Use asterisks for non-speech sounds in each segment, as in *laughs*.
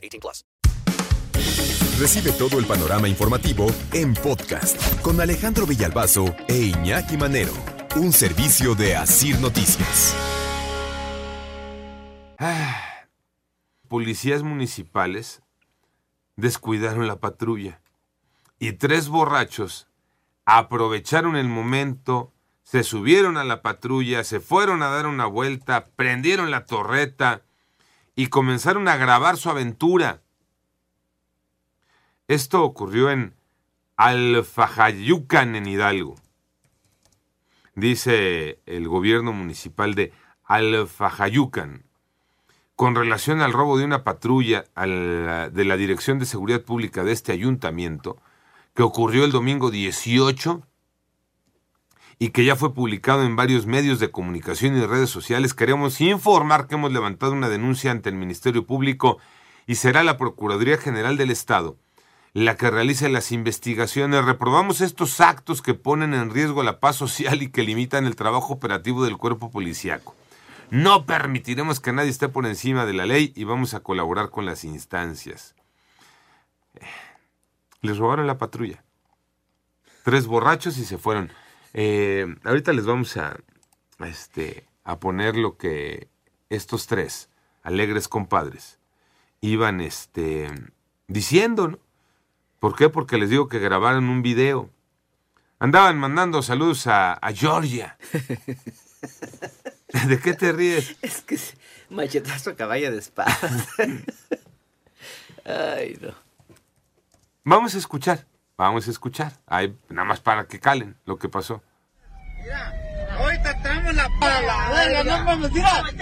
18 plus. Recibe todo el panorama informativo en podcast con Alejandro Villalbazo e Iñaki Manero. Un servicio de Asir Noticias. Ah, policías municipales descuidaron la patrulla y tres borrachos aprovecharon el momento, se subieron a la patrulla, se fueron a dar una vuelta, prendieron la torreta y comenzaron a grabar su aventura. Esto ocurrió en Alfajayucan, en Hidalgo. Dice el gobierno municipal de Alfajayucan. Con relación al robo de una patrulla de la Dirección de Seguridad Pública de este ayuntamiento, que ocurrió el domingo 18 y que ya fue publicado en varios medios de comunicación y redes sociales, queremos informar que hemos levantado una denuncia ante el Ministerio Público y será la Procuraduría General del Estado la que realice las investigaciones. Reprobamos estos actos que ponen en riesgo la paz social y que limitan el trabajo operativo del cuerpo policiaco. No permitiremos que nadie esté por encima de la ley y vamos a colaborar con las instancias. Les robaron la patrulla. Tres borrachos y se fueron. Eh, ahorita les vamos a, a, este, a poner lo que estos tres, alegres compadres, iban este, diciendo, ¿no? ¿Por qué? Porque les digo que grabaron un video. Andaban mandando saludos a, a Georgia. *laughs* ¿De qué te ríes? Es que machetazo caballo de espada. *laughs* Ay, no. Vamos a escuchar, vamos a escuchar. Ahí, nada más para que calen lo que pasó. Mira, ahorita traemos la pala. Venga, no vamos, mira. Somos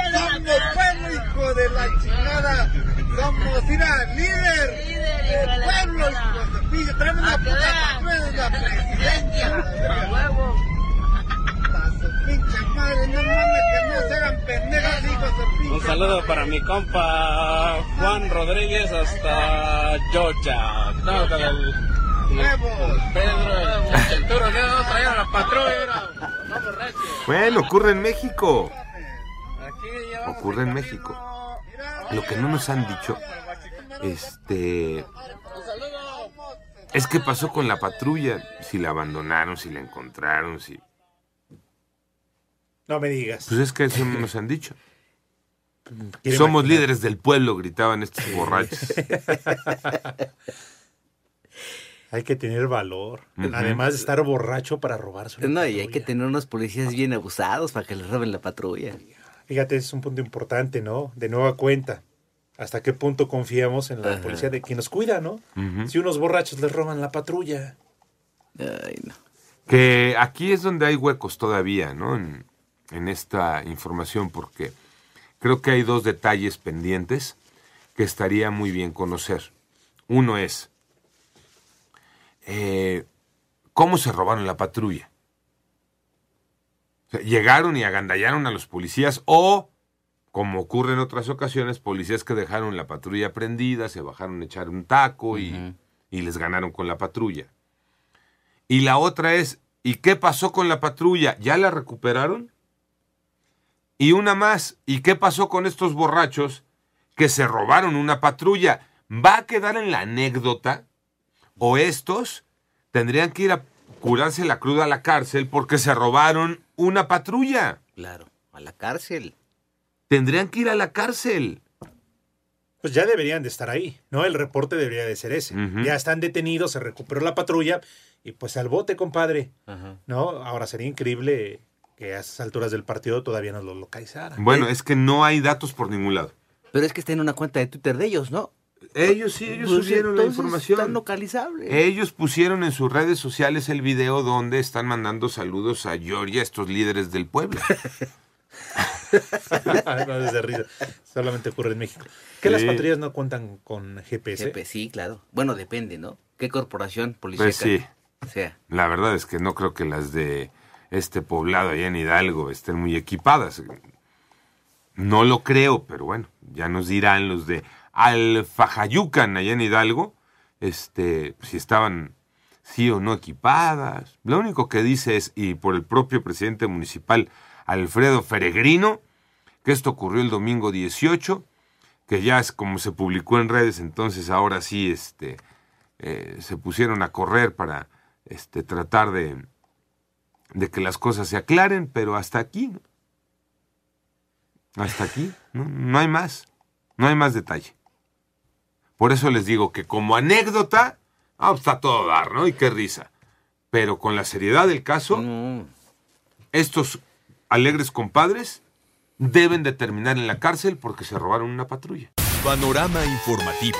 pueblo, hijo de la chingada. Somos, mira, líder del pueblo, hijo de pilla. Traemos la puta patrulla de la presidencia. pinche madre, no mames que no se hagan pendejas, hijos de pinche. Un saludo para mi compa Juan Rodríguez hasta Georgia. Que. Bueno, ocurre en México. Ocurre en México. Lo que no nos han dicho, este, es qué pasó con la patrulla, si la abandonaron, si la encontraron, si, No me digas. pues es que eso no nos han dicho. *laughs* Somos imaginar. líderes del pueblo, gritaban estos *laughs* borrachos. Hay que tener valor. Además de estar borracho para robarse. una No, y hay que tener unos policías bien abusados para que les roben la patrulla. Fíjate, es un punto importante, ¿no? De nueva cuenta. ¿Hasta qué punto confiamos en la Ajá. policía de quien nos cuida, no? Ujú. Si unos borrachos les roban la patrulla. Ay, no. Que aquí es donde hay huecos todavía, ¿no? En, en esta información, porque creo que hay dos detalles pendientes que estaría muy bien conocer. Uno es, eh, ¿cómo se robaron la patrulla? O sea, ¿Llegaron y agandallaron a los policías o, como ocurre en otras ocasiones, policías que dejaron la patrulla prendida, se bajaron a echar un taco y, y les ganaron con la patrulla? Y la otra es, ¿y qué pasó con la patrulla? ¿Ya la recuperaron? Y una más, ¿y qué pasó con estos borrachos que se robaron una patrulla? ¿Va a quedar en la anécdota? ¿O estos tendrían que ir a curarse la cruda a la cárcel porque se robaron una patrulla? Claro, a la cárcel. Tendrían que ir a la cárcel. Pues ya deberían de estar ahí, ¿no? El reporte debería de ser ese. Ya están detenidos, se recuperó la patrulla y pues al bote, compadre. ¿No? Ahora sería increíble que a esas alturas del partido todavía no lo localizaran. Bueno, es que no hay datos por ningún lado. Pero es que está en una cuenta de Twitter de ellos, ¿no? Ellos sí, ellos Pues subieron la información. Están localizables. Ellos pusieron en sus redes sociales el video donde están mandando saludos a Georgia, estos líderes del pueblo. *laughs* no es de risa. Solamente ocurre en México. ¿Que las patrullas no cuentan con GPS? Jefe, sí, claro. Bueno, depende, ¿no? ¿Qué corporación policíaca? Pues sí. sea. La verdad es que no creo que las de este poblado allá en Hidalgo estén muy equipadas. No lo creo, pero bueno, ya nos dirán los de Alfajayucan allá en Hidalgo, este, si estaban sí o no equipadas. Lo único que dice es, y por el propio presidente municipal Alfredo Feregrino, que esto ocurrió el domingo 18, que ya es como se publicó en redes, entonces ahora sí, este, eh, se pusieron a correr para este, tratar de, de que las cosas se aclaren, pero hasta aquí, hasta aquí, no, no hay más, no hay más detalle. Por eso les digo que como anécdota, ah, pues, está todo a dar, ¿no? Y qué risa. Pero con la seriedad del caso, No. estos alegres compadres deben de terminar en la cárcel porque se robaron una patrulla. Panorama informativo.